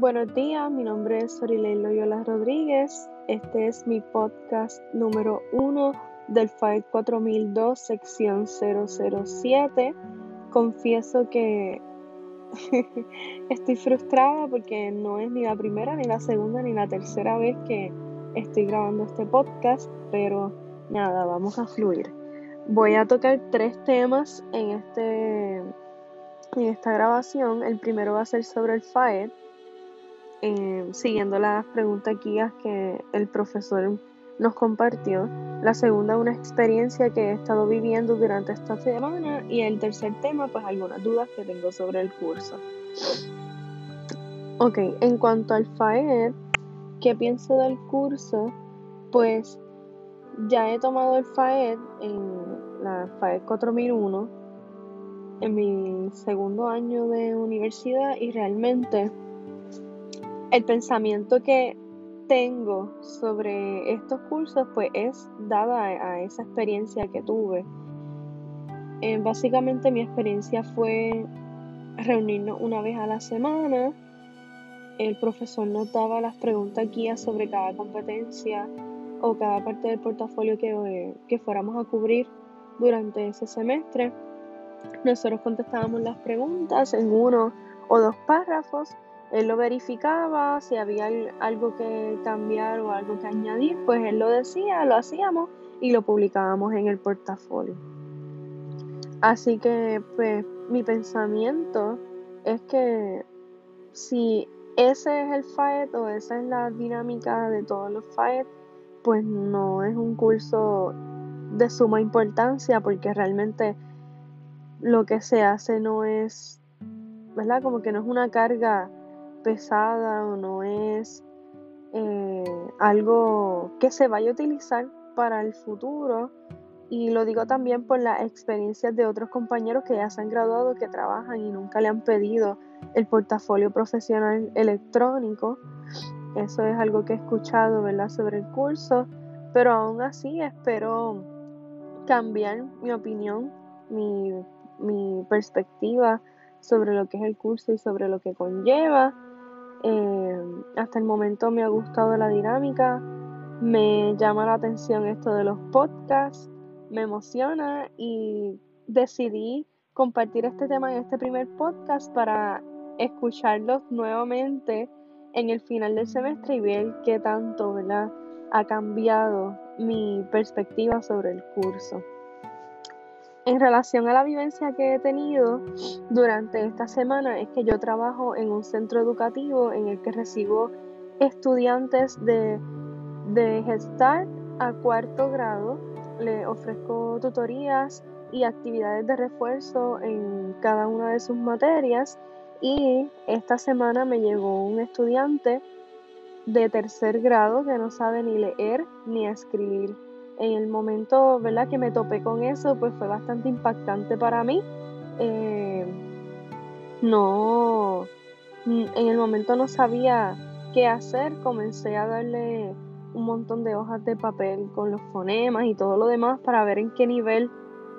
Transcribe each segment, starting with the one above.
Buenos días, mi nombre es Sorilei Loyola Rodríguez. Este es mi podcast número uno del FAE 4002, sección 007. Confieso que estoy frustrada porque no es ni la primera, ni la segunda, ni la tercera vez que estoy grabando este podcast, pero nada, vamos a fluir. Voy a tocar tres temas en, este, en esta grabación. El primero va a ser sobre el FAED, eh, siguiendo las preguntas guías que el profesor nos compartió. La segunda, una experiencia que he estado viviendo durante esta semana. Y el tercer tema, pues algunas dudas que tengo sobre el curso. Ok, en cuanto al FAED, ¿qué pienso del curso? Pues ya he tomado el FAED en la FAED 4001 en mi segundo año de universidad y realmente el pensamiento que tengo sobre estos cursos pues es dada a, esa experiencia que tuve. Eh, básicamente mi experiencia fue reunirnos una vez a la semana. El profesor nos daba las preguntas guías sobre cada competencia o cada parte del portafolio que, que fuéramos a cubrir durante ese semestre. Nosotros contestábamos las preguntas en uno o dos párrafos él lo verificaba, si había algo que cambiar o algo que añadir, pues él lo decía, lo hacíamos y lo publicábamos en el portafolio. Así que, pues, mi pensamiento es que si ese es el FAET o esa es la dinámica de todos los FAET, pues no es un curso de suma importancia porque realmente lo que se hace no es, ¿verdad? Como que no es una carga pesada o no es eh, algo que se vaya a utilizar para el futuro. Y lo digo también por las experiencias de otros compañeros que ya se han graduado, que trabajan y nunca le han pedido el portafolio profesional electrónico. Eso es algo que he escuchado, ¿verdad?, sobre el curso. Pero aún así espero cambiar mi opinión, mi, mi perspectiva sobre lo que es el curso y sobre lo que conlleva. Eh, hasta el momento me ha gustado la dinámica, me llama la atención esto de los podcasts, me emociona y decidí compartir este tema en este primer podcast para escucharlos nuevamente en el final del semestre y ver qué tanto ¿verdad? ha cambiado mi perspectiva sobre el curso. En relación a la vivencia que he tenido durante esta semana es que yo trabajo en un centro educativo en el que recibo estudiantes de, de Gestalt a cuarto grado. Le ofrezco tutorías y actividades de refuerzo en cada una de sus materias y esta semana me llegó un estudiante de tercer grado que no sabe ni leer ni escribir en el momento ¿verdad? que me topé con eso, pues fue bastante impactante para mí. Eh, no, en el momento no sabía qué hacer, comencé a darle un montón de hojas de papel con los fonemas y todo lo demás para ver en qué nivel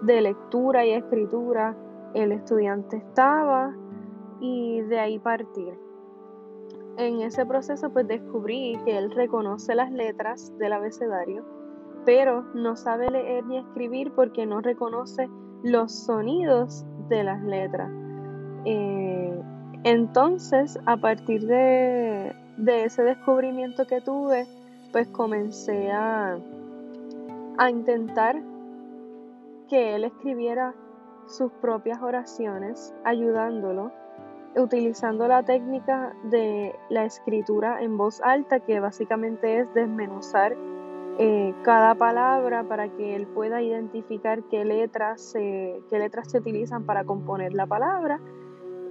de lectura y escritura el estudiante estaba y de ahí partir. En ese proceso pues descubrí que él reconoce las letras del abecedario pero no sabe leer ni escribir porque no reconoce los sonidos de las letras. Eh, entonces, a partir de, ese descubrimiento que tuve, pues comencé a, a intentar que él escribiera sus propias oraciones, ayudándolo, utilizando la técnica de la escritura en voz alta, que básicamente es desmenuzar eh, cada palabra para que él pueda identificar qué letras se, qué letras se utilizan para componer la palabra.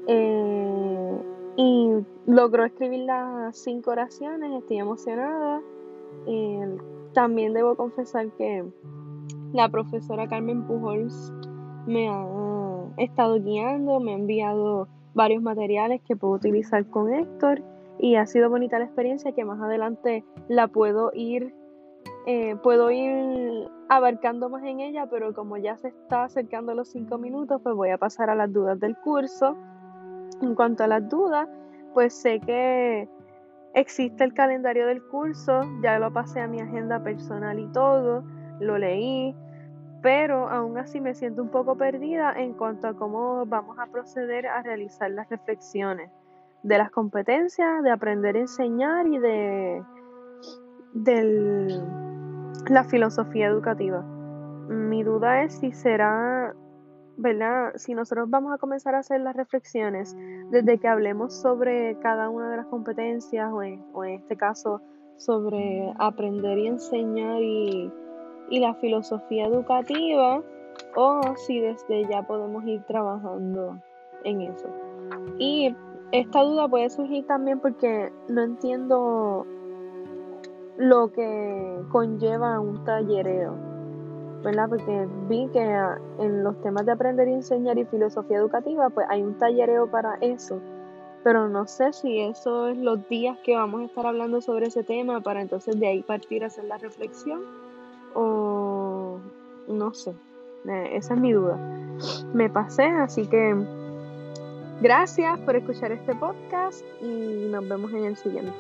Eh, y logró escribir las cinco oraciones, estoy emocionada. Eh, también debo confesar que la profesora Carmen Pujols me ha estado guiando, me ha enviado varios materiales que puedo utilizar con Héctor y ha sido bonita la experiencia que más adelante la puedo ir eh, puedo ir abarcando más en ella, pero como ya se está acercando los cinco minutos, pues voy a pasar a las dudas del curso. En cuanto a las dudas, pues sé que existe el calendario del curso, ya lo pasé a mi agenda personal y todo, lo leí, pero aún así me siento un poco perdida en cuanto a cómo vamos a proceder a realizar las reflexiones de las competencias, de aprender a enseñar y de, de la filosofía educativa. Mi duda es si será, ¿verdad? Si nosotros vamos a comenzar a hacer las reflexiones desde que hablemos sobre cada una de las competencias o en, este caso sobre aprender y enseñar y, y la filosofía educativa o si desde ya podemos ir trabajando en eso. Y esta duda puede surgir también porque no entiendo lo que conlleva un tallereo, ¿verdad? Porque vi que en los temas de aprender y enseñar y filosofía educativa, pues hay un tallereo para eso, pero no sé si eso es los días que vamos a estar hablando sobre ese tema para entonces de ahí partir a hacer la reflexión o no sé, eh, esa es mi duda. Me pasé, así que Gracias por escuchar este podcast y nos vemos en el siguiente.